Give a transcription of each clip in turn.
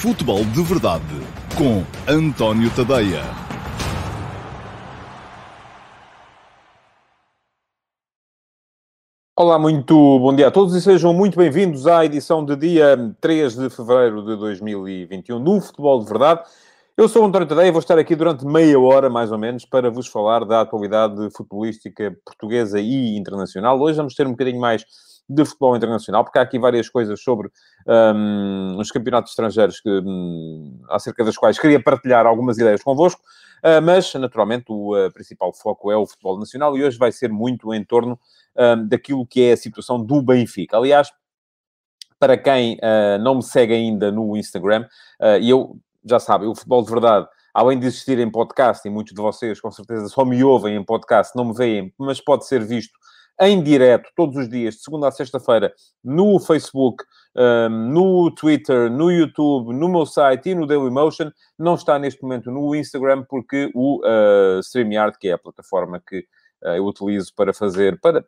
Futebol de Verdade com António Tadeia. Olá, muito bom dia a todos e sejam muito bem-vindos à edição de dia 3 de fevereiro de 2021 do Futebol de Verdade. Eu sou António Tadeia e vou estar aqui durante meia hora, mais ou menos, para vos falar da atualidade futebolística portuguesa e internacional. Hoje vamos ter um bocadinho mais de futebol internacional, porque há aqui várias coisas sobre um, os campeonatos estrangeiros que, um, acerca das quais queria partilhar algumas ideias convosco, uh, mas naturalmente o uh, principal foco é o futebol nacional e hoje vai ser muito em torno um, daquilo que é a situação do Benfica. Aliás, para quem uh, não me segue ainda no Instagram, e eu já sabem, o futebol de verdade além de existir em podcast, e muitos de vocês com certeza só me ouvem em podcast, não me veem, mas pode ser visto em direto, todos os dias, de segunda a sexta-feira, no Facebook, no Twitter, no YouTube, no meu site e no Dailymotion. Não está neste momento no Instagram, porque o uh, StreamYard, que é a plataforma que uh, eu utilizo para fazer, para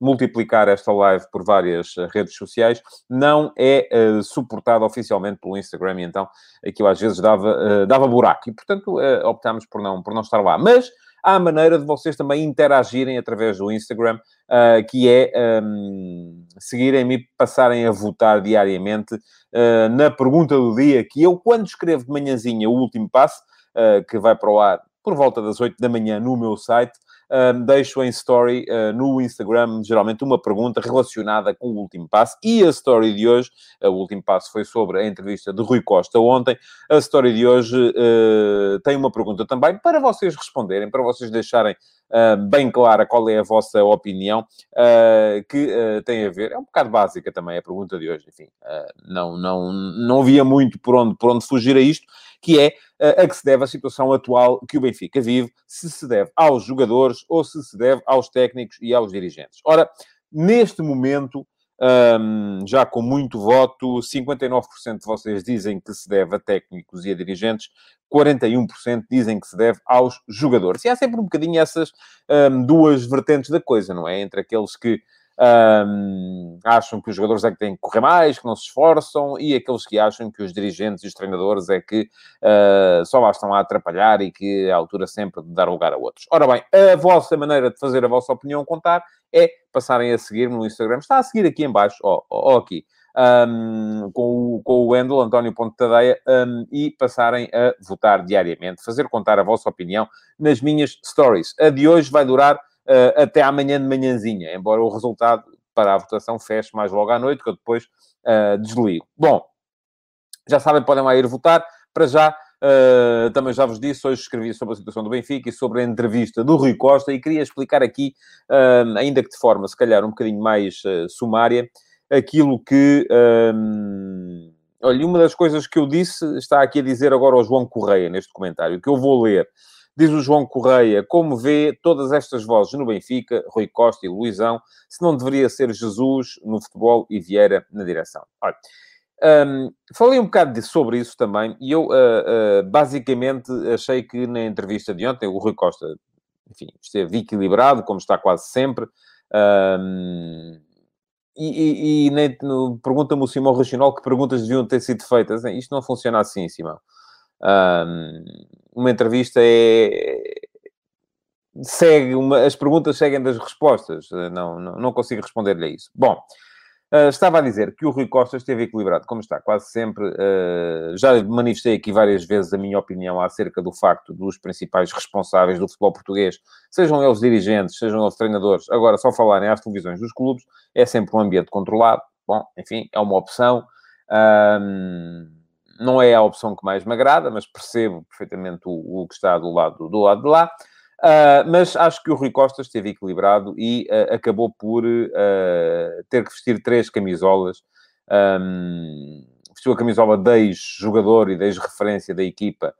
multiplicar esta live por várias uh, redes sociais, não é uh, suportado oficialmente pelo Instagram, e então aquilo às vezes dava, uh, dava buraco, e portanto optámos por não, por não estar lá. Mas há a maneira de vocês também interagirem através do Instagram, uh, que é um, seguirem-me e passarem a votar diariamente uh, na pergunta do dia, que eu, quando escrevo de manhãzinha o último passo, uh, que vai para o ar por volta das 8 da manhã no meu site, um, deixo em story uh, no Instagram, geralmente, uma pergunta relacionada com o último passo. E a story de hoje, uh, o último passo foi sobre a entrevista de Rui Costa ontem. A story de hoje uh, tem uma pergunta também para vocês responderem, para vocês deixarem Uh, bem clara qual é a vossa opinião, uh, que uh, tem a ver, é um bocado básica também a pergunta de hoje, enfim, não, não, não havia muito por onde, por onde fugir a isto, que é a que se deve a situação atual que o Benfica vive, se se deve aos jogadores ou se se deve aos técnicos e aos dirigentes. Ora, neste momento, um, já com muito voto, 59% de vocês dizem que se deve a técnicos e a dirigentes, 41% dizem que se deve aos jogadores. E há sempre um bocadinho essas um, duas vertentes da coisa, não é? Entre aqueles que um, acham que os jogadores é que têm que correr mais, que não se esforçam, e aqueles que acham que os dirigentes e os treinadores é que uh, só lá estão a atrapalhar e que é a altura sempre de dar lugar a outros. Ora bem, a vossa maneira de fazer a vossa opinião contar é passarem a seguir-me no Instagram. Está a seguir aqui em baixo, ó, ó, aqui. Um, com, o, com o Wendel, António Ponte Tadeia, um, e passarem a votar diariamente, fazer contar a vossa opinião nas minhas stories. A de hoje vai durar até amanhã de manhãzinha, embora o resultado para a votação feche mais logo à noite, que eu depois uh, desligo. Bom, já sabem, podem lá ir votar. Para já, uh, também já vos disse, hoje escrevi sobre a situação do Benfica e sobre a entrevista do Rui Costa e queria explicar aqui, uh, ainda que de forma, se calhar, um bocadinho mais sumária, aquilo que... Um, olha, uma das coisas que eu disse está aqui a dizer agora ao João Correia, neste comentário, que eu vou ler. Diz o João Correia, como vê todas estas vozes no Benfica, Rui Costa e Luizão, se não deveria ser Jesus no futebol e Vieira na direção? Olha, um, falei um bocado de, sobre isso também, e eu uh, uh, basicamente achei que na entrevista de ontem o Rui Costa, enfim, esteve equilibrado, como está quase sempre. Um, e, e, e pergunta-me o Simão Racional que perguntas deviam ter sido feitas. Isto não funciona assim, Simão. Um, uma entrevista é. segue, uma, as perguntas seguem das respostas. Não, não, não consigo responder-lhe a isso. Bom, uh, estava a dizer que o Rui Costa esteve equilibrado, como está quase sempre. Uh, já manifestei aqui várias vezes a minha opinião acerca do facto dos principais responsáveis do futebol português, sejam eles dirigentes, sejam eles treinadores, agora só falarem às televisões dos clubes, é sempre um ambiente controlado. Bom, enfim, é uma opção. Um, não é a opção que mais me agrada, mas percebo perfeitamente o, o que está do lado, do lado de lá. Uh, mas acho que o Rui Costa esteve equilibrado e uh, acabou por uh, ter que vestir três camisolas. Um, vestiu a camisola de ex-jogador e de ex-referência da equipa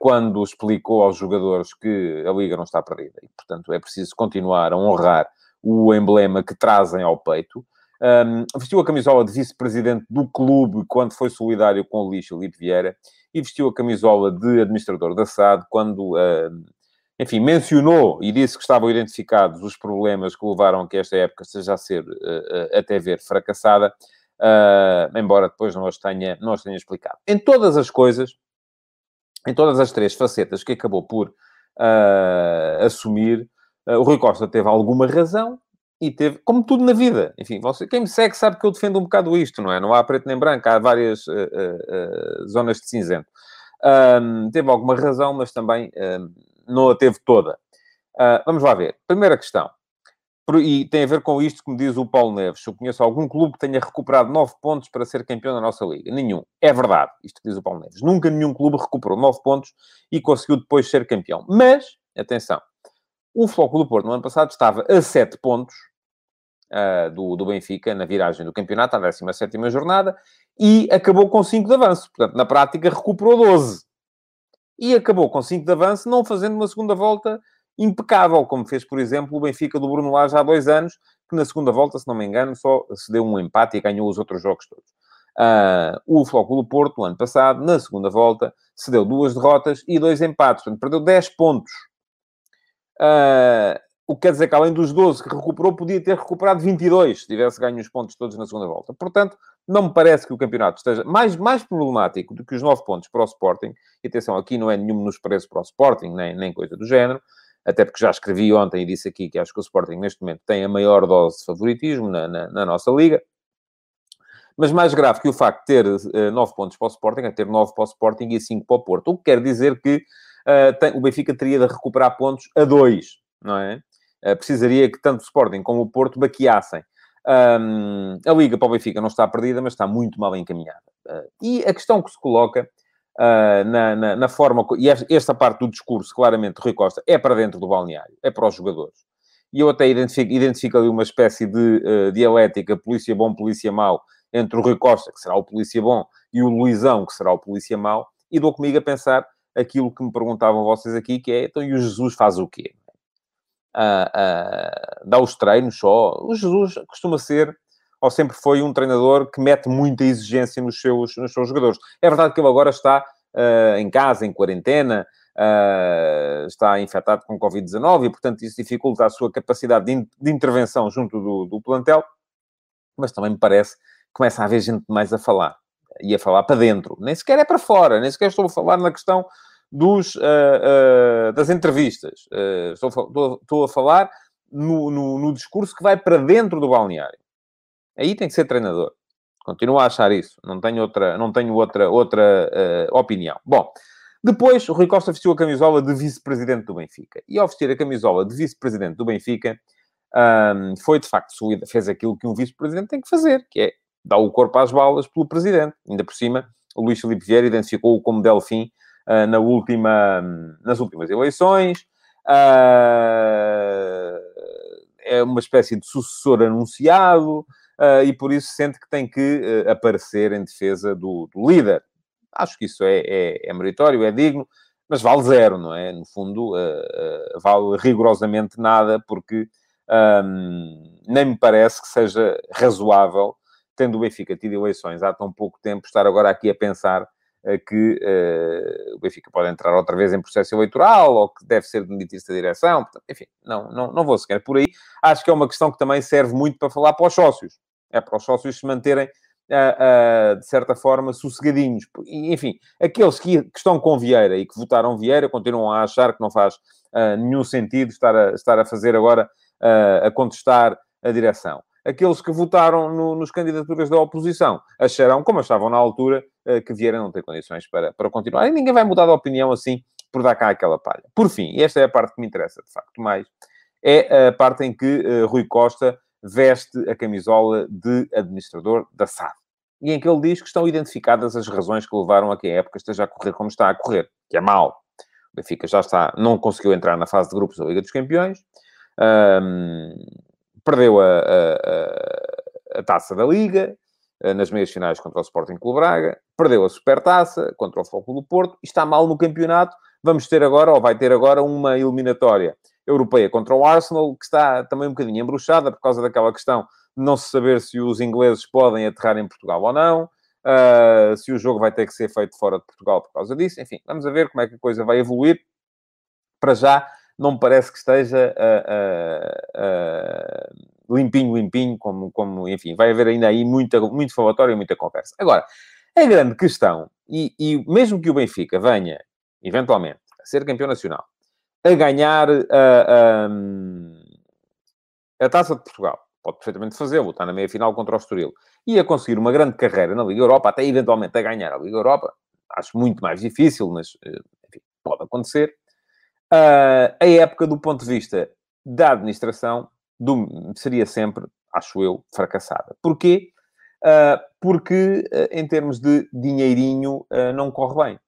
quando explicou aos jogadores que a Liga não está perdida. E, portanto, é preciso continuar a honrar o emblema que trazem ao peito. Um, vestiu a camisola de vice-presidente do clube quando foi solidário com o Luís Felipe Vieira e vestiu a camisola de administrador da SAD quando, uh, enfim, mencionou e disse que estavam identificados os problemas que levaram a que esta época seja a ser, uh, até ver, fracassada. uh, embora depois não as, tenha, não as tenha explicado. Em todas as coisas, em todas as três facetas que acabou por uh, assumir, uh, o Rui Costa teve alguma razão e teve, como tudo na vida. Enfim, você, quem me segue sabe que eu defendo um bocado isto, não é? Não há preto nem branco, há várias zonas de cinzento. Um, teve alguma razão, mas também um, não a teve toda. vamos lá ver. Primeira questão. E tem a ver com isto que me diz o Paulo Neves. Eu conheço algum clube que tenha recuperado 9 pontos para ser campeão da nossa liga. Nenhum. É verdade, isto que diz o Paulo Neves. Nunca nenhum clube recuperou 9 pontos e conseguiu depois ser campeão. Mas, atenção, o Flóculo do Porto no ano passado estava a 7 pontos uh, do, do Benfica na viragem do campeonato, à 17 jornada, e acabou com 5 de avanço. Portanto, na prática, recuperou 12. E acabou com 5 de avanço, não fazendo uma segunda volta impecável, como fez, por exemplo, o Benfica do Bruno Lage há dois anos, que na segunda volta, se não me engano, só se deu um empate e ganhou os outros jogos todos. Uh, o Flóculo Porto, no ano passado, na segunda volta, se deu duas derrotas e dois empates, portanto, perdeu 10 pontos. Uh, o que quer dizer que, além dos 12 que recuperou, podia ter recuperado 22, se tivesse ganho os pontos todos na segunda volta. Portanto, não me parece que o campeonato esteja mais, mais problemático do que os 9 pontos para o Sporting. E atenção, aqui não é nenhum nos preços para o Sporting, nem, nem coisa do género até porque já escrevi ontem e disse aqui que acho que o Sporting neste momento tem a maior dose de favoritismo na, na, na nossa liga. Mas mais grave que o facto de ter uh, 9 pontos para o Sporting é ter 9 para o Sporting e 5 para o Porto. O que quer dizer que uh, tem, o Benfica teria de recuperar pontos a 2, não é? Uh, precisaria que tanto o Sporting como o Porto baqueassem. Um, a Liga para o Benfica não está perdida, mas está muito mal encaminhada. Uh, e a questão que se coloca uh, na, na, na, forma... E esta parte do discurso, claramente, Rui Costa, é para dentro do balneário, é para os jogadores. E eu até identifico, identifico ali uma espécie de uh, dialética polícia bom, polícia mau, entre o Rui Costa, que será o polícia bom, e o Luizão, que será o polícia mau, e dou comigo a pensar aquilo que me perguntavam vocês aqui, que é, então, e o Jesus faz o quê? Uh, dá os treinos só. O Jesus costuma ser ou sempre foi um treinador que mete muita exigência nos seus, nos seus jogadores. É verdade que ele agora está uh, em casa, em quarentena, uh, está infectado com Covid-19 e, portanto, isso dificulta a sua capacidade de, in de intervenção junto do, do, plantel, mas também me parece que começa a haver gente mais a falar. E a falar para dentro. Nem sequer é para fora, nem sequer estou a falar na questão dos, uh, das entrevistas. Estou, estou, estou, a falar no, no, no discurso que vai para dentro do balneário. Aí tem que ser treinador. Continuo a achar isso. Não tenho outra, não tenho outra, outra uh, opinião. Bom, depois o Rui Costa vestiu a camisola de vice-presidente do Benfica. E ao vestir a camisola de vice-presidente do Benfica, um, foi de facto solida, fez aquilo que um vice-presidente tem que fazer, que é dar o corpo às balas pelo presidente. Ainda por cima, o Luís Filipe Vieira identificou-o como Delfim uh, na última, nas últimas eleições. Uh, é uma espécie de sucessor anunciado uh, e por isso sente que tem que aparecer em defesa do, do, líder. Acho que isso é, é, é, meritório, é digno, mas vale zero, não é? No fundo, vale rigorosamente nada, porque um, nem me parece que seja razoável, tendo o Benfica tido eleições há tão pouco tempo, estar agora aqui a pensar que uh, o Benfica pode entrar outra vez em processo eleitoral ou que deve ser demitir-se direção. Enfim, não, não, não vou sequer por aí. Acho que é uma questão que também serve muito para falar para os sócios. É para os sócios se manterem, uh, uh, de certa forma, sossegadinhos. E, enfim, aqueles que, que, estão com Vieira e que votaram Vieira continuam a achar que não faz nenhum sentido estar a, estar a fazer agora, a contestar a direção. Aqueles que votaram no, nos candidaturas da oposição acharão, como achavam na altura, que Vieira não tem condições para, para continuar. E ninguém vai mudar de opinião assim por dar cá aquela palha. Por fim, e esta é a parte que me interessa, de facto, mais, é a parte em que Rui Costa veste a camisola de administrador da SAD. E em que ele diz que estão identificadas as razões que levaram a que a época esteja a correr como está a correr, que é mal. O Benfica já está, não conseguiu entrar na fase de grupos da Liga dos Campeões, um, perdeu a, a, a, taça da Liga eh, nas meias finais contra o Sporting Clube Braga, perdeu a Supertaça contra o Foco do Porto está mal no campeonato. Vamos ter agora, ou vai ter agora, uma eliminatória europeia contra o Arsenal, que está também um bocadinho embruxada por causa daquela questão de não se saber se os ingleses podem aterrar em Portugal ou não, uh, se o jogo vai ter que ser feito fora de Portugal por causa disso. Enfim, vamos a ver como é que a coisa vai evoluir. Para já, não me parece que esteja uh, uh, limpinho, limpinho, como, como, enfim, vai haver ainda aí muita, muito falatório e muita conversa. Agora, a grande questão, e, e mesmo que o Benfica venha, eventualmente, a ser campeão nacional, a ganhar a, a Taça de Portugal, pode perfeitamente fazê-lo, está na meia-final contra o Estoril, e a conseguir uma grande carreira na Liga Europa, até eventualmente a ganhar a Liga Europa, acho muito mais difícil, mas eh, enfim, pode acontecer. Uh, a época, do ponto de vista da administração, do, seria sempre, acho eu, fracassada. Porquê? Uh, porque, uh, em termos de dinheirinho, não corre bem.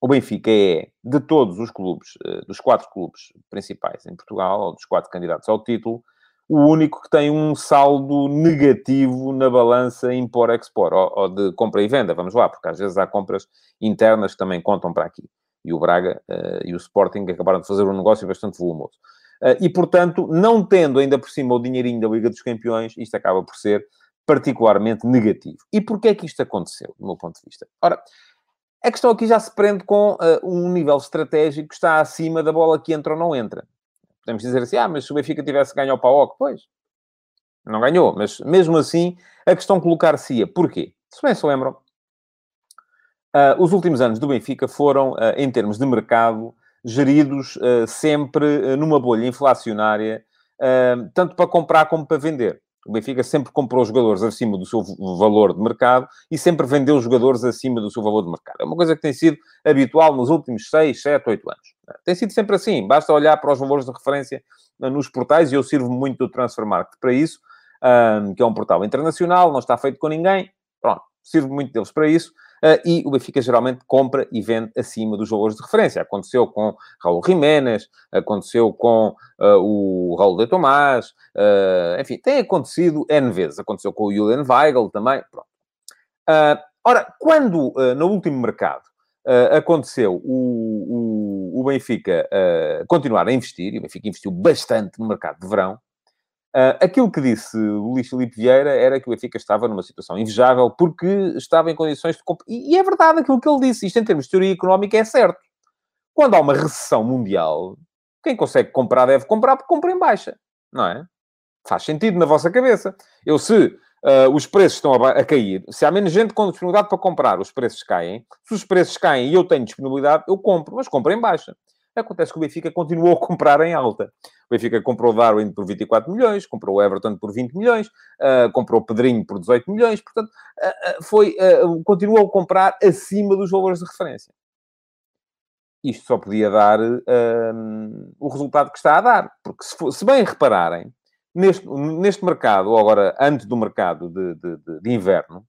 O Benfica é, de todos os clubes, dos quatro clubes principais em Portugal, ou dos quatro candidatos ao título, o único que tem um saldo negativo na balança impor-expor, ou, ou, de compra e venda, vamos lá, porque às vezes há compras internas que também contam para aqui. E o Braga uh, e o Sporting acabaram de fazer um negócio bastante volumoso. Uh, e, portanto, não tendo ainda por cima o dinheirinho da Liga dos Campeões, isto acaba por ser particularmente negativo. E porquê é que isto aconteceu, do meu ponto de vista? Ora, a questão aqui já se prende com uh, um nível estratégico que está acima da bola que entra ou não entra. Podemos dizer assim, ah, mas se o Benfica tivesse ganho ao PAOC, pois, não ganhou. Mas, mesmo assim, a questão colocar-se-ia. Porquê? Se bem se lembram, uh, os últimos anos do Benfica foram, uh, em termos de mercado, geridos uh, sempre numa bolha inflacionária, tanto para comprar como para vender. O Benfica sempre comprou jogadores acima do seu valor de mercado e sempre vendeu jogadores acima do seu valor de mercado. É uma coisa que tem sido habitual nos últimos 6, 7, 8 anos. Tem sido sempre assim. Basta olhar para os valores de referência nos portais e eu sirvo muito do Transfer Market para isso, que é um portal internacional, não está feito com ninguém. Pronto, sirvo muito deles para isso. Uh, e o Benfica geralmente compra e vende acima dos valores de referência. Aconteceu com Raul Jiménez, aconteceu com uh, o Raul de Tomás, uh, enfim, tem acontecido N vezes. Aconteceu com o Julian Weigl também. Pronto. ora, quando no último mercado aconteceu o, o, o Benfica continuar a investir, e o Benfica investiu bastante no mercado de verão, Uh, aquilo que disse o Luís Filipe Vieira era que o Benfica estava numa situação invejável porque estava em condições de... E, e é verdade aquilo que ele disse. Isto, em termos de teoria económica, é certo. Quando há uma recessão mundial, quem consegue comprar deve comprar porque compra em baixa. Não é? Faz sentido na vossa cabeça. Eu, se uh, os preços estão a, a, cair, se há menos gente com disponibilidade para comprar, os preços caem. Se os preços caem e eu tenho disponibilidade, eu compro, mas compro em baixa. Acontece que o Benfica continuou a comprar em alta. O Benfica comprou Darwin por 24 milhões, comprou Everton por 20 milhões, uh, comprou o Pedrinho por 18 milhões, portanto, uh, foi, uh, continuou a comprar acima dos valores de referência. Isto só podia dar o resultado que está a dar, porque se, for, se bem repararem, neste, neste mercado, ou agora antes do mercado de, de, de, de inverno,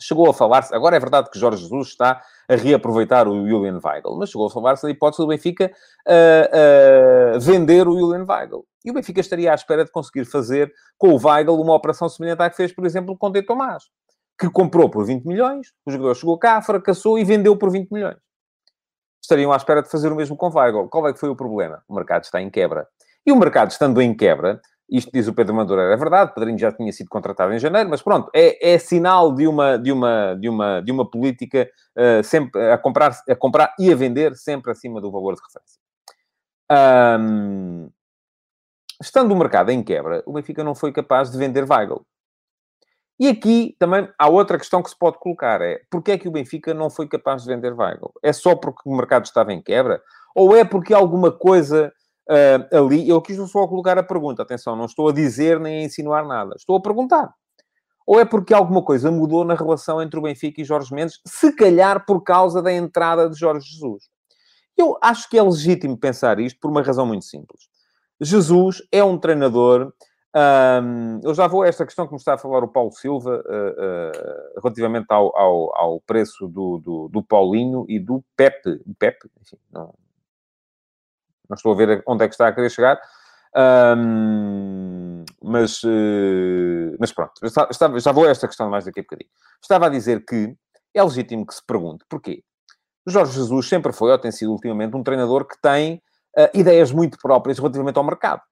chegou a falar-se, agora é verdade que Jorge Jesus está a reaproveitar o Julian Weigl, mas chegou a falar-se da hipótese do Benfica uh, uh, vender o Julian Weigl. E o Benfica estaria à espera de conseguir fazer com o Weigl uma operação semelhante à que fez, por exemplo, com o De Tomás, que comprou por 20 milhões, o jogador chegou cá, fracassou e vendeu por 20 milhões. Estariam à espera de fazer o mesmo com o Weigl. Qual é que foi o problema? O mercado está em quebra. E o mercado estando em quebra, isto diz o Pedro Madureira, é verdade, Pedrinho já tinha sido contratado em janeiro, mas pronto, é, é sinal de uma, de uma, de uma, de uma política uh, sempre a comprar, a comprar e a vender sempre acima do valor de referência. Um, estando o mercado em quebra, o Benfica não foi capaz de vender Weigl. E aqui também há outra questão que se pode colocar, é porque é que o Benfica não foi capaz de vender Weigl? É só porque o mercado estava em quebra? Ou é porque alguma coisa uh, ali, eu quis só colocar a pergunta, atenção, não estou a dizer nem a insinuar nada, estou a perguntar. Ou é porque alguma coisa mudou na relação entre o Benfica e Jorge Mendes, se calhar por causa da entrada de Jorge Jesus? Eu acho que é legítimo pensar isto por uma razão muito simples. Jesus é um treinador. Um, eu já vou a esta questão que me está a falar o Paulo Silva uh, uh, relativamente ao, ao, ao preço do, do, do, Paulinho e do Pepe. Pepe, enfim, não, não estou a ver onde é que está a querer chegar. Um, mas, uh, mas pronto, estava, já vou a esta questão mais daqui a bocadinho. Estava a dizer que é legítimo que se pergunte porquê. Jorge Jesus sempre foi, ou tem sido ultimamente, um treinador que tem uh, ideias muito próprias relativamente ao mercado.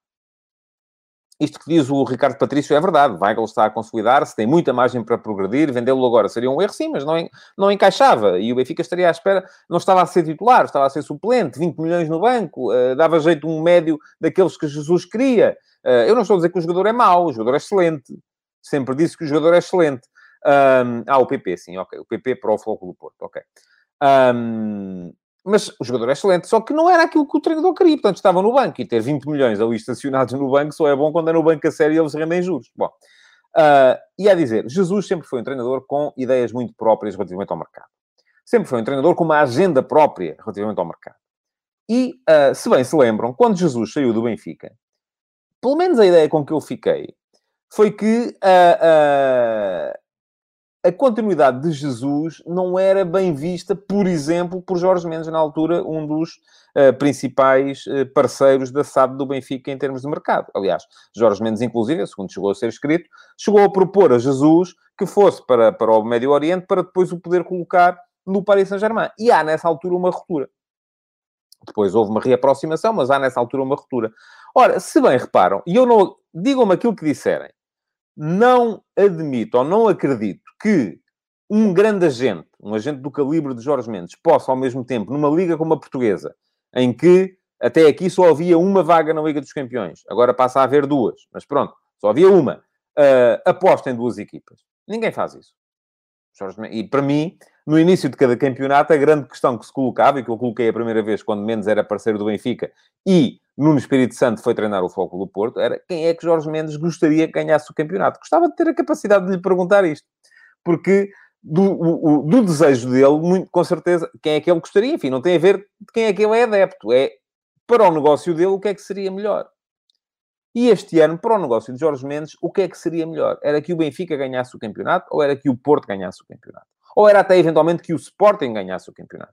Isto que diz o Ricardo Patrício é verdade. Weigl está a consolidar-se, tem muita margem para progredir. Vendê-lo agora seria um erro, sim, mas não, não encaixava. E o Benfica estaria à espera. Não estava a ser titular, estava a ser suplente. 20 milhões no banco. Uh, dava jeito um médio daqueles que Jesus queria. Uh, eu não estou a dizer que o jogador é mau. O jogador é excelente. Sempre disse que o jogador é excelente. Um, ah, o PP, sim, ok. O PP para o Floco do Porto, ok. Um, mas o jogador é excelente, só que não era aquilo que o treinador queria. Portanto, estava no banco e ter 20 milhões ali estacionados no banco só é bom quando é no banco a sério e eles rendem juros. Bom, uh, e a dizer, Jesus sempre foi um treinador com ideias muito próprias relativamente ao mercado. Sempre foi um treinador com uma agenda própria relativamente ao mercado. E, uh, se bem se lembram, quando Jesus saiu do Benfica, pelo menos a ideia com que eu fiquei foi que uh, a continuidade de Jesus não era bem vista, por exemplo, por Jorge Mendes, na altura, um dos uh, principais uh, parceiros da SAD do Benfica em termos de mercado. Aliás, Jorge Mendes, inclusive, segundo chegou a ser escrito, chegou a propor a Jesus que fosse para, para o Médio Oriente para depois o poder colocar no Paris Saint-Germain. E há, nessa altura, uma ruptura. Depois houve uma reaproximação, mas há, nessa altura, uma ruptura. Ora, se bem reparam, e eu não... Digam-me aquilo que disserem não admito ou não acredito que um grande agente, um agente do calibre de Jorge Mendes, possa, ao mesmo tempo, numa liga como a portuguesa, em que até aqui só havia uma vaga na Liga dos Campeões, agora passa a haver duas, mas pronto, só havia uma, uh, aposta em duas equipas. Ninguém faz isso. E para mim, no início de cada campeonato, a grande questão que se colocava, e que eu coloquei a primeira vez quando Mendes era parceiro do Benfica, e Nuno Espírito Santo foi treinar o Foco do Porto, era quem é que Jorge Mendes gostaria que ganhasse o campeonato. Gostava de ter a capacidade de lhe perguntar isto. Porque do, o, do desejo dele, muito, com certeza, quem é que ele gostaria, enfim, não tem a ver de quem é que ele é adepto. É, para o negócio dele, o que é que seria melhor. E este ano, para o negócio de Jorge Mendes, o que é que seria melhor? Era que o Benfica ganhasse o campeonato ou era que o Porto ganhasse o campeonato? Ou era até eventualmente que o Sporting ganhasse o campeonato?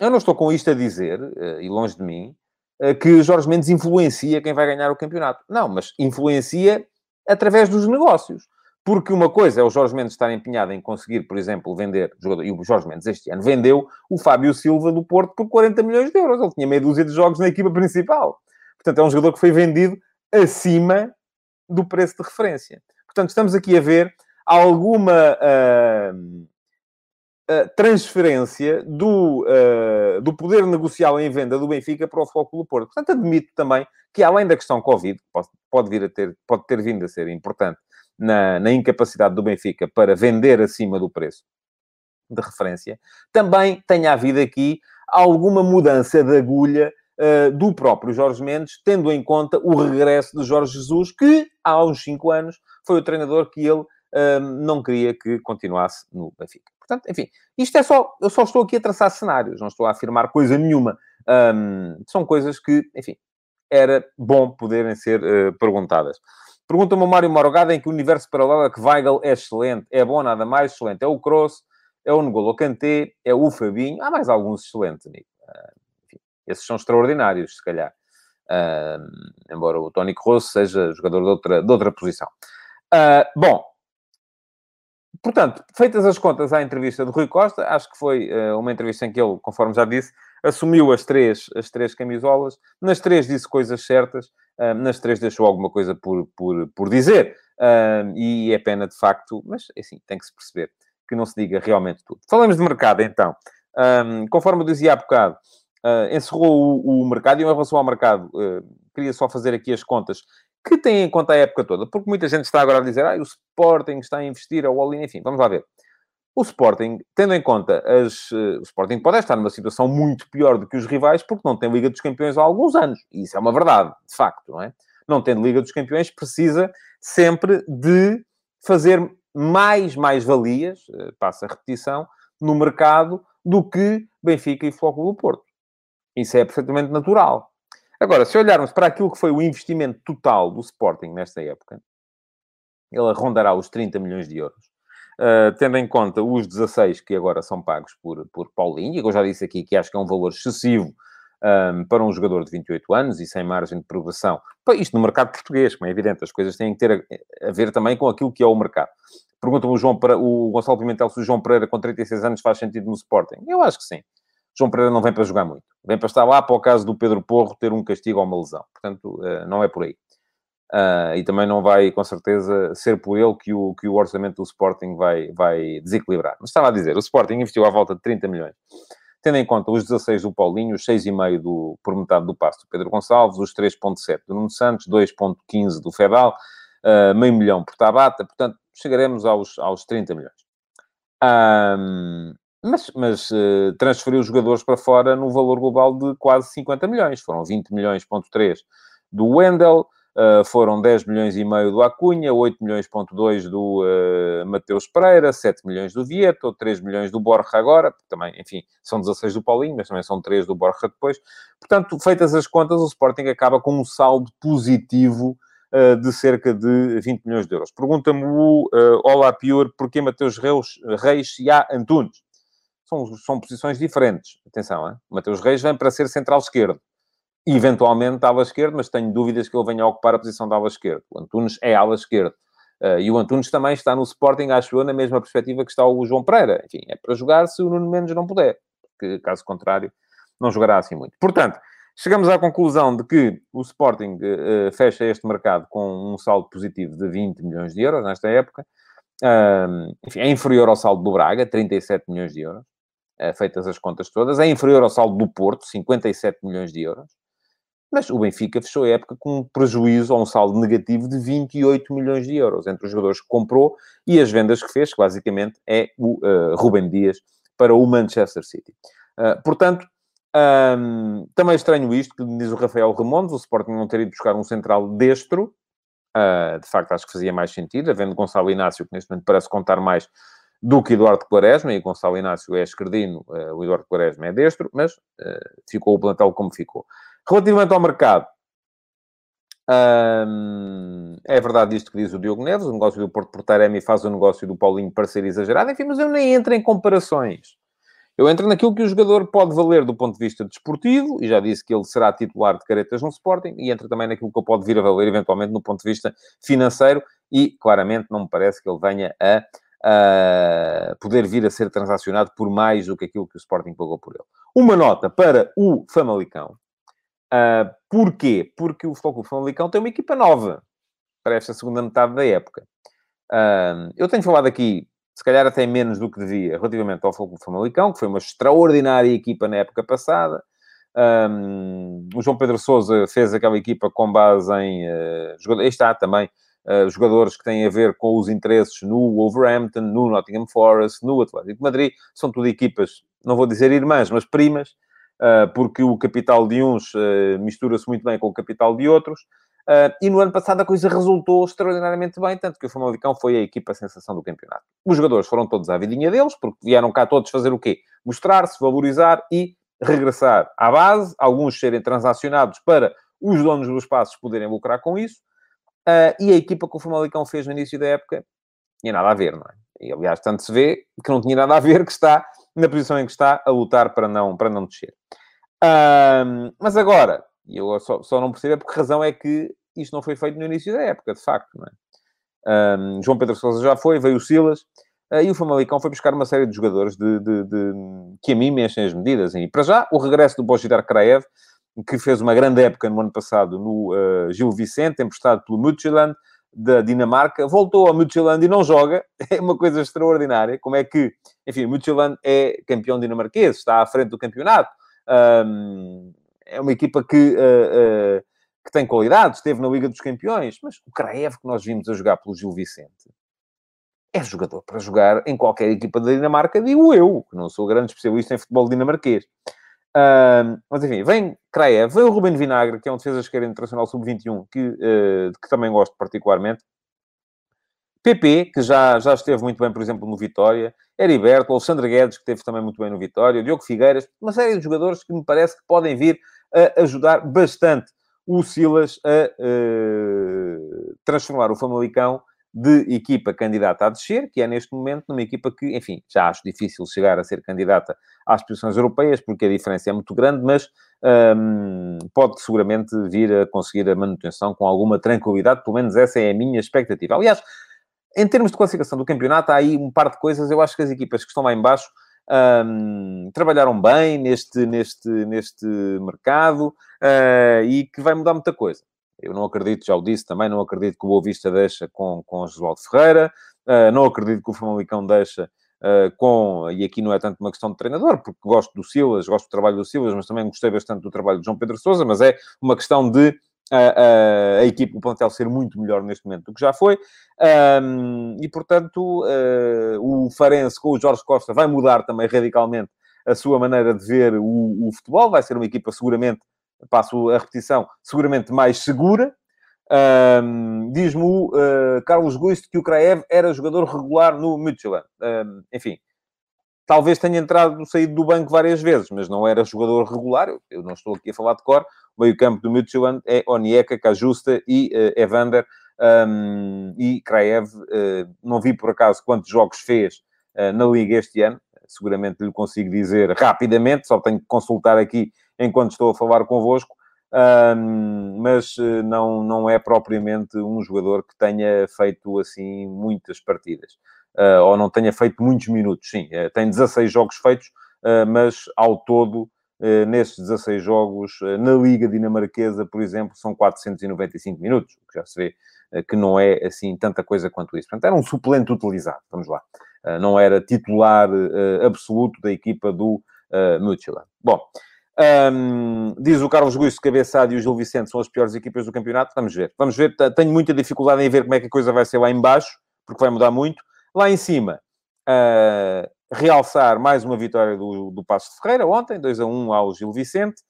Eu não estou com isto a dizer, uh, e longe de mim, uh, que Jorge Mendes influencia quem vai ganhar o campeonato. Não, mas influencia através dos negócios. Porque uma coisa é o Jorge Mendes estar empenhado em conseguir, por exemplo, vender, e o Jorge Mendes este ano vendeu o Fábio Silva do Porto por 40 milhões de euros. Ele tinha meia dúzia de jogos na equipa principal. Portanto, é um jogador que foi vendido acima do preço de referência. Portanto, estamos aqui a ver alguma uh, uh, transferência do, uh, do poder negocial em venda do Benfica para o Futebol do Porto. Portanto, admito também que, além da questão Covid, pode, pode, vir a ter, pode ter vindo a ser importante na, na incapacidade do Benfica para vender acima do preço de referência, também tenha havido aqui alguma mudança de agulha uh, do próprio Jorge Mendes, tendo em conta o regresso de Jorge Jesus, que há uns 5 anos foi o treinador que ele não queria que continuasse no Benfica. Portanto, enfim, isto é só, eu só estou aqui a traçar cenários, não estou a afirmar coisa nenhuma. Um, são coisas que, enfim, era bom poderem ser uh, perguntadas. Pergunta-me o Mário Morgado em que universo paralelo é que Weigl é excelente, é bom, nada mais excelente. É o Kroos, é o N'Golo Kanté, é o Fabinho, há mais alguns excelentes, amigo. Uh, enfim, esses são extraordinários, se calhar. Uh, embora o Tony Kroos seja jogador de outra, de outra posição. Uh, bom, portanto, feitas as contas à entrevista do Rui Costa, acho que foi uh, uma entrevista em que ele, conforme já disse, assumiu as três, as três camisolas, nas três disse coisas certas, nas três deixou alguma coisa por, por, por dizer. Uh, e é pena, de facto, mas assim, tem que se perceber que não se diga realmente tudo. Falamos de mercado, então. Um, conforme eu dizia há bocado, encerrou o, mercado, e em relação ao mercado, queria só fazer aqui as contas que têm em conta a época toda, porque muita gente está agora a dizer, ah, o Sporting está a investir, a Wall enfim, vamos lá ver. O Sporting, tendo em conta as... Uh, o Sporting pode estar numa situação muito pior do que os rivais, porque não tem Liga dos Campeões há alguns anos. E isso é uma verdade, de facto, não é? Não tendo Liga dos Campeões, precisa sempre de fazer mais mais-valias, uh, passa a repetição, no mercado do que Benfica e Foco do Porto. Isso é perfeitamente natural. Agora, se olharmos para aquilo que foi o investimento total do Sporting nesta época, ele rondará os 30 milhões de euros. Uh, tendo em conta os 16 que agora são pagos por, por Paulinho, e eu já disse aqui que acho que é um valor excessivo um, para um jogador de 28 anos e sem margem de progressão. Isto no mercado português, como é evidente, as coisas têm que ter a, a ver também com aquilo que é o mercado. Pergunta-me o, o Gonçalo Pimentel se o João Pereira com 36 anos faz sentido no Sporting. Eu acho que sim. João Pereira não vem para jogar muito. Vem para estar lá para o caso do Pedro Porro ter um castigo ou uma lesão. Portanto, não é por aí. Uh, e também não vai, com certeza, ser por ele que o, que o orçamento do Sporting vai, vai desequilibrar. Mas estava a dizer, o Sporting investiu à volta de 30 milhões. Tendo em conta os 16 do Paulinho, os 6,5 do, por metade do passo do Pedro Gonçalves, os 3,7 do Nuno Santos, 2,15 do Fedal, uh, meio milhão por Tabata, portanto, chegaremos aos, aos 30 milhões. Um, mas, mas uh, transferiu os jogadores para fora no valor global de quase 50 milhões. Foram 20 milhões, ponto 3 do Wendel, Uh, foram 10 milhões e meio do Acunha, 8 milhões ponto 2 do uh, Mateus Pereira, 7 milhões do Vieto, 3 milhões do Borja agora, também, enfim, são 16 do Paulinho, mas também são 3 do Borja depois. Portanto, feitas as contas, o Sporting acaba com um saldo positivo uh, de cerca de 20 milhões de euros. Pergunta-me o uh, Olá Pior, porquê Mateus Reis, Reis e há Antunes? São, são posições diferentes. Atenção, hein? Mateus Reis vem para ser central esquerdo eventualmente ala esquerdo, mas tenho dúvidas que ele venha a ocupar a posição da ala esquerda. O Antunes é ala esquerda. Uh, e o Antunes também está no Sporting, acho eu, na mesma perspectiva que está o João Pereira. Enfim, é para jogar se o Nuno Mendes não puder. Porque, caso contrário, não jogará assim muito. Portanto, chegamos à conclusão de que o Sporting uh, fecha este mercado com um saldo positivo de 20 milhões de euros nesta época. Uh, enfim, é inferior ao saldo do Braga, 37 milhões de euros, feitas as contas todas. É inferior ao saldo do Porto, 57 milhões de euros. Mas o Benfica fechou a época com um prejuízo ou um saldo negativo de 28 milhões de euros entre os jogadores que comprou e as vendas que fez, que basicamente é o uh, Rubem Dias para o Manchester City. Uh, portanto, um, também estranho isto, que diz o Rafael Ramondes, o Sporting não ter ido buscar um central destro. Uh, de facto, acho que fazia mais sentido, havendo Gonçalo Inácio, que neste momento parece contar mais do que Eduardo Quaresma, e Gonçalo Inácio é esquerdino, uh, o Eduardo Quaresma é destro, mas uh, ficou o plantel como ficou. Relativamente ao mercado, hum, é verdade isto que diz o Diogo Neves, o negócio do Porto Portaremi faz o negócio do Paulinho parecer exagerado, enfim, mas eu nem entro em comparações. Eu entro naquilo que o jogador pode valer do ponto de vista desportivo, e já disse que ele será titular de caretas no Sporting, e entra também naquilo que eu pode vir a valer eventualmente no ponto de vista financeiro, e claramente não me parece que ele venha a uh, poder vir a ser transacionado por mais do que aquilo que o Sporting pagou por ele. Uma nota para o Famalicão. Uh, porquê? Porque o Futebol Clube Famalicão tem uma equipa nova para esta segunda metade da época. Uh, eu tenho falado aqui, se calhar até menos do que devia, relativamente ao Futebol Clube Famalicão, que foi uma extraordinária equipa na época passada. Um, o João Pedro Sousa fez aquela equipa com base em... Uh, aí está também uh, jogadores que têm a ver com os interesses no Wolverhampton, no Nottingham Forest, no Atlético de Madrid. São tudo equipas, não vou dizer irmãs, mas primas, porque o capital de uns uh, mistura-se muito bem com o capital de outros. e no ano passado a coisa resultou extraordinariamente bem, tanto que o Famalicão foi a equipa sensação do campeonato. Os jogadores foram todos à vidinha deles, porque vieram cá todos fazer o quê? Mostrar-se, valorizar e regressar à base, alguns serem transacionados para os donos dos espaços poderem lucrar com isso, e a equipa que o Famalicão fez no início da época tinha nada a ver, não é? E, aliás, tanto se vê que não tinha nada a ver que está na posição em que está a lutar para não, para não descer. Uh, mas agora, e eu só, só não percebo é por que razão é que isto não foi feito no início da época, de facto, não é? Uh, João Pedro Sousa já foi, veio o Silas, uh, e o Famalicão foi buscar uma série de jogadores de, de, de, que a mim me enchem as medidas. E para já, o regresso do Bojidar Kraev, que fez uma grande época no ano passado no uh, Gil Vicente, emprestado pelo Midtjylland, da Dinamarca, voltou ao Midtjylland e não joga. É uma coisa extraordinária. Como é que, enfim, o Midtjylland é campeão dinamarquês, está à frente do campeonato. Um, é uma equipa que, uh, uh, que tem qualidade, esteve na Liga dos Campeões, mas o Kraev que nós vimos a jogar pelo Gil Vicente é jogador para jogar em qualquer equipa da Dinamarca, digo eu, que não sou grande especialista em futebol dinamarquês. Uh, mas enfim, vem Kraev, vem o Ruben Vinagre, que é um defesa esquerda internacional sub-21, que, uh, que também gosto particularmente. PP, que já, já esteve muito bem, por exemplo, no Vitória. Heriberto, Alexandre Guedes, que esteve também muito bem no Vitória. Diogo Figueiras. Uma série de jogadores que me parece que podem vir a ajudar bastante o Silas a uh, transformar o Famalicão de equipa candidata a descer, que é neste momento numa equipa que, enfim, já acho difícil chegar a ser candidata às posições europeias, porque a diferença é muito grande, mas um, pode seguramente vir a conseguir a manutenção com alguma tranquilidade, pelo menos essa é a minha expectativa. Aliás, em termos de classificação do campeonato, há aí um par de coisas, eu acho que as equipas que estão lá em baixo um, trabalharam bem neste, neste, neste mercado uh, e que vai mudar muita coisa. Eu não acredito, já o disse também, não acredito que o Boa Vista deixa com, com Josualdo Ferreira, uh, não acredito que o Famalicão deixa uh, com, e aqui não é tanto uma questão de treinador, porque gosto do Silas, gosto do trabalho do Silas, mas também gostei bastante do trabalho de João Pedro Sousa, mas é uma questão de a, a, a equipe, o plantel ser muito melhor neste momento do que já foi. Um, e, portanto, uh, o Farense com o Jorge Costa vai mudar também radicalmente a sua maneira de ver o, o futebol. Vai ser uma equipa seguramente, passo a repetição, seguramente mais segura. Um, Diz-me o uh, Carlos Guiste que o Kraev era jogador regular no Midtjylland. Um, enfim, talvez tenha entrado, saído do banco várias vezes, mas não era jogador regular. Eu, não estou aqui a falar de cor. O meio-campo do Midtjylland é Onieka, Kajusta e uh, Evander um, e Kraev. Uh, não vi por acaso quantos jogos fez uh, na Liga este ano. Seguramente lhe consigo dizer rapidamente, só tenho que consultar aqui enquanto estou a falar convosco. Um, mas não, não é propriamente um jogador que tenha feito assim muitas partidas ou não tenha feito muitos minutos. Sim, uh, tem 16 jogos feitos, uh, mas ao todo, nesses 16 jogos, na Liga Dinamarquesa, por exemplo, são 495 minutos, o que já se vê que não é assim tanta coisa quanto isso. Portanto, era um suplente utilizado, vamos lá. não era titular absoluto da equipa do uh, Midtjylland. Bom, um, diz o Carlos Guiço, Cabeçado e o Gil Vicente são as piores equipas do campeonato. Vamos ver. Vamos ver. Tenho muita dificuldade em ver como é que a coisa vai ser lá em baixo, porque vai mudar muito. Lá em cima, uh, realçar mais uma vitória do, do Passo Ferreira ontem, 2 a 1 ao Gil Vicente.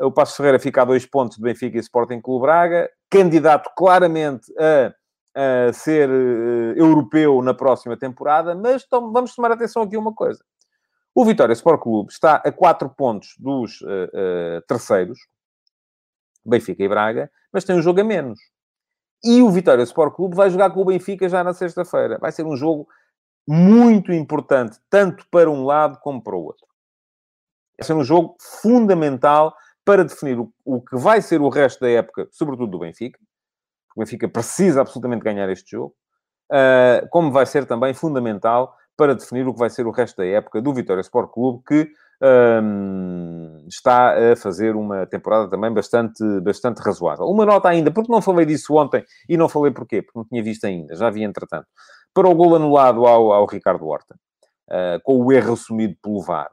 O Passo Ferreira fica a dois pontos de Benfica e Sporting Clube Braga, candidato claramente a, a ser uh, europeu na próxima temporada, mas tom, vamos tomar atenção aqui uma coisa. O Vitória Sport Clube está a quatro pontos dos uh, uh, terceiros, Benfica e Braga, mas tem um jogo a menos. E o Vitória Sport Clube vai jogar com o Benfica já na sexta-feira. Vai ser um jogo muito importante, tanto para um lado como para o outro. Vai ser um jogo fundamental para definir o, o que vai ser o resto da época, sobretudo do Benfica. O Benfica precisa absolutamente ganhar este jogo. Uh, como vai ser também fundamental para definir o que vai ser o resto da época do Vitória Sport Clube, que um, está a fazer uma temporada também bastante, bastante razoável. Uma nota ainda, porque não falei disso ontem e não falei porquê, porque não tinha visto ainda, já vi entretanto. Para o gol anulado ao, ao Ricardo Horta, uh, com o erro assumido pelo VAR.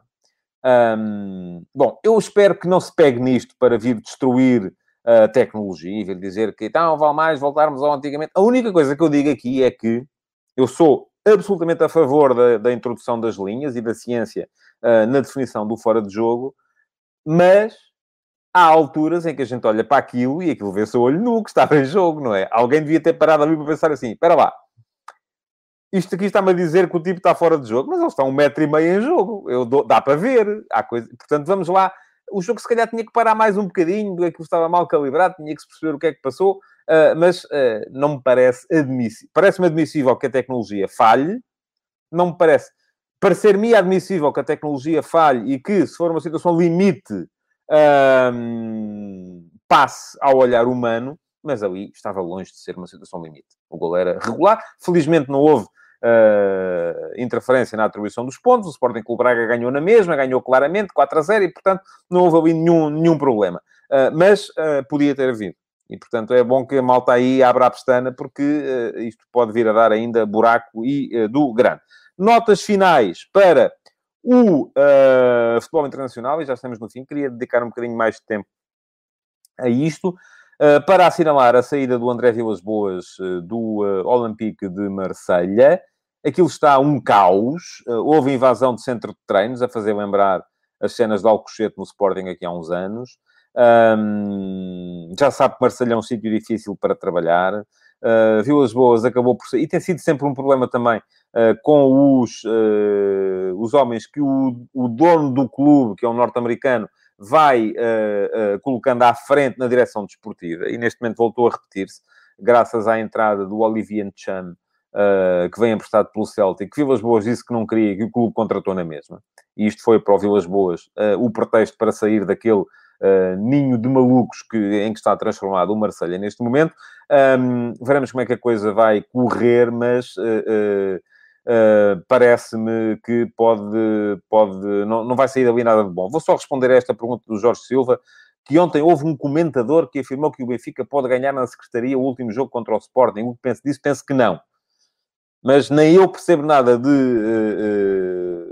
Um, bom, eu espero que não se pegue nisto para vir destruir a tecnologia e vir dizer que então vale mais voltarmos ao antigamente. A única coisa que eu digo aqui é que eu sou absolutamente a favor da, da introdução das linhas e da ciência uh, na definição do fora de jogo, mas há alturas em que a gente olha para aquilo e aquilo vê-se o olho nu que estava em jogo, não é? Alguém devia ter parado ali para pensar assim: espera lá, isto aqui está-me a dizer que o tipo está fora de jogo, mas ele está um metro e meio em jogo, eu dou, dá para ver, há coisa... portanto vamos lá. O jogo se calhar tinha que parar mais um bocadinho, aquilo estava mal calibrado, tinha que se perceber o que é que passou, uh, mas uh, não me parece admissível. Parece-me admissível que a tecnologia falhe, não me parece parecer-me admissível que a tecnologia falhe e que, se for uma situação limite, passe ao olhar humano, mas ali estava longe de ser uma situação limite. O gol era regular. Felizmente não houve uh, interferência na atribuição dos pontos. O Sporting Clube Braga ganhou na mesma, ganhou claramente, 4 a 0, e, portanto, não houve ali nenhum, nenhum problema. Uh, mas uh, podia ter havido. E, portanto, é bom que a malta aí abra a pestana, porque isto pode vir a dar ainda buraco e do grande notas finais para o uh, futebol internacional, e já estamos no fim, queria dedicar um bocadinho mais de tempo a isto, uh, para assinalar a saída do André Vilas Boas uh, do Olympique de Marselha. Aquilo está um caos, houve invasão de centro de treinos, a fazer lembrar as cenas de Alcochete no Sporting aqui há uns anos. Um, já sabe que Marselha é um sítio difícil para trabalhar. Uh, Vilas Boas acabou por ser, e tem sido sempre um problema também uh, com os, uh, os homens que o, o dono do clube, que é um norte-americano, vai colocando à frente na direção desportiva, e neste momento voltou a repetir-se, graças à entrada do Olivier Chan, que vem emprestado pelo Celtic, Vilas Boas disse que não queria, que o clube contratou na mesma. E isto foi para o Vilas Boas o pretexto para sair daquele uh, ninho de malucos que, em que está transformado o Marselha neste momento. Um, veremos como é que a coisa vai correr, mas uh, uh, parece-me que pode, pode não, não vai sair ali nada de bom. Vou só responder a esta pergunta do Jorge Silva, que ontem houve um comentador que afirmou que o Benfica pode ganhar na Secretaria o último jogo contra o Sporting. O que penso disso? Penso que não. Mas nem eu percebo nada de uh,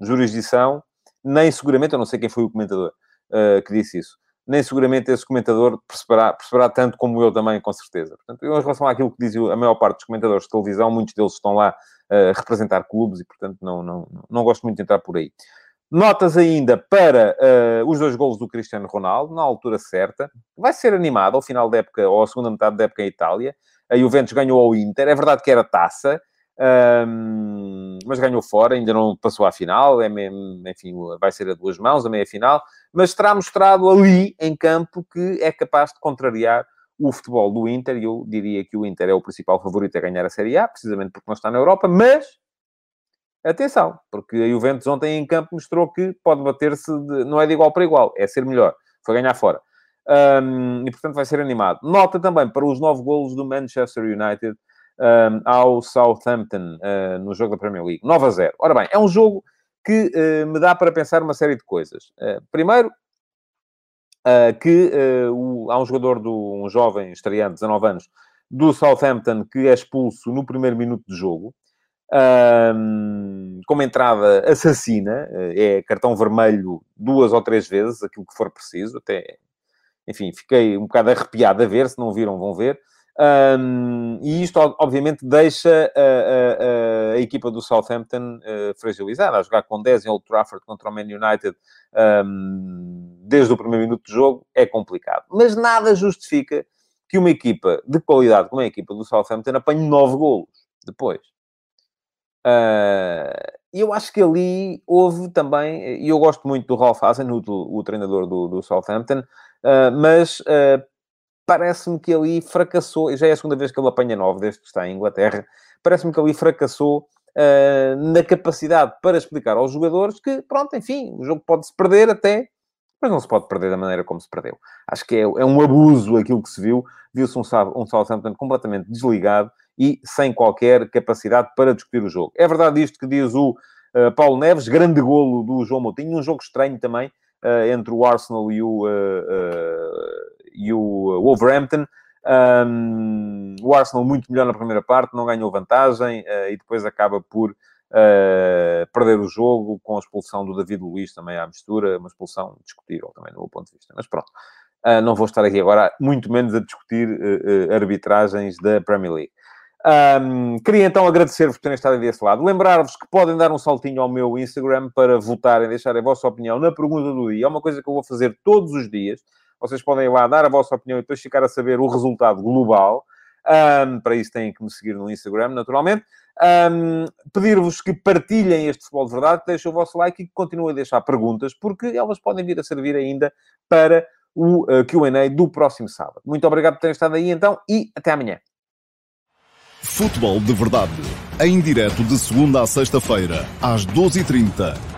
uh, jurisdição, nem seguramente, eu não sei quem foi o comentador uh, que disse isso, nem seguramente esse comentador perceberá, perceberá tanto como eu também, com certeza. Portanto, em relação àquilo que diz a maior parte dos comentadores de televisão, muitos deles estão lá a representar clubes e, portanto, não, não, não gosto muito de entrar por aí. Notas ainda para uh, os dois golos do Cristiano Ronaldo, na altura certa. Vai ser animado ao final da época, ou à segunda metade da época em Itália. A Juventus ganhou ao Inter. É verdade que era taça, um, mas ganhou fora, ainda não passou à final. É, enfim, vai ser a duas mãos, a meia-final. Mas terá mostrado ali, em campo, que é capaz de contrariar o futebol do Inter. E eu diria que o Inter é o principal favorito a ganhar a Série A, precisamente porque não está na Europa. Mas Atenção, porque a Juventus ontem em campo mostrou que pode bater-se, não é de igual para igual, é ser melhor, foi ganhar fora. Um, e portanto vai ser animado. Nota também para os nove golos do Manchester United um, ao Southampton uh, no jogo da Premier League, 9 a 0. Ora bem, é um jogo que uh, me dá para pensar uma série de coisas. Uh, primeiro, que o, há um jogador, do, um jovem estreante, 19 anos, do Southampton, que é expulso no primeiro minuto de jogo um, com uma entrada assassina, eh, é cartão vermelho duas ou três vezes, aquilo que for preciso, até, enfim, fiquei um bocado arrepiado a ver, se não viram, vão ver. Um, e isto, obviamente, deixa a, a, a equipa do Southampton uh, fragilizada, a jogar com 10 em Old Trafford contra o Man United um, desde o primeiro minuto de jogo, é complicado. Mas nada justifica que uma equipa de qualidade como a equipa do Southampton apanhe 9 golos depois. Uh, eu acho que ali houve também, e eu gosto muito do Ralph Hasen, o, o treinador do, do Southampton, uh, mas uh, parece-me que ali fracassou, já é a segunda vez que ele apanha nove desde que está em Inglaterra, parece-me que ali fracassou na capacidade para explicar aos jogadores que, pronto, enfim, o jogo pode-se perder até, mas não se pode perder da maneira como se perdeu. Acho que é, é um abuso aquilo que se viu, viu-se um, um Southampton completamente desligado, e sem qualquer capacidade para discutir o jogo. É verdade isto que diz o uh, Paulo Neves, grande golo do João Moutinho, um jogo estranho também uh, entre o Arsenal e o, uh, e o Wolverhampton. Um, o Arsenal muito melhor na primeira parte, não ganhou vantagem e depois acaba por perder o jogo com a expulsão do David Luiz também à mistura, uma expulsão discutível também do meu ponto de vista. Mas pronto, não vou estar aqui agora, muito menos a discutir arbitragens da Premier League. Um, queria então agradecer-vos por terem estado desse lado. Lembrar-vos que podem dar um saltinho ao meu Instagram para votarem, deixarem a vossa opinião na pergunta do dia. É uma coisa que eu vou fazer todos os dias. Vocês podem ir lá dar a vossa opinião e depois ficar a saber o resultado global. Um, para isso têm que me seguir no Instagram, naturalmente. Um, Pedir-vos que partilhem este futebol de verdade, deixem o vosso like e que continuem a deixar perguntas, porque elas podem vir a servir ainda para o uh, QA do próximo sábado. Muito obrigado por terem estado aí então e até amanhã. Futebol de Verdade. Em direto de segunda a sexta-feira, às 12h30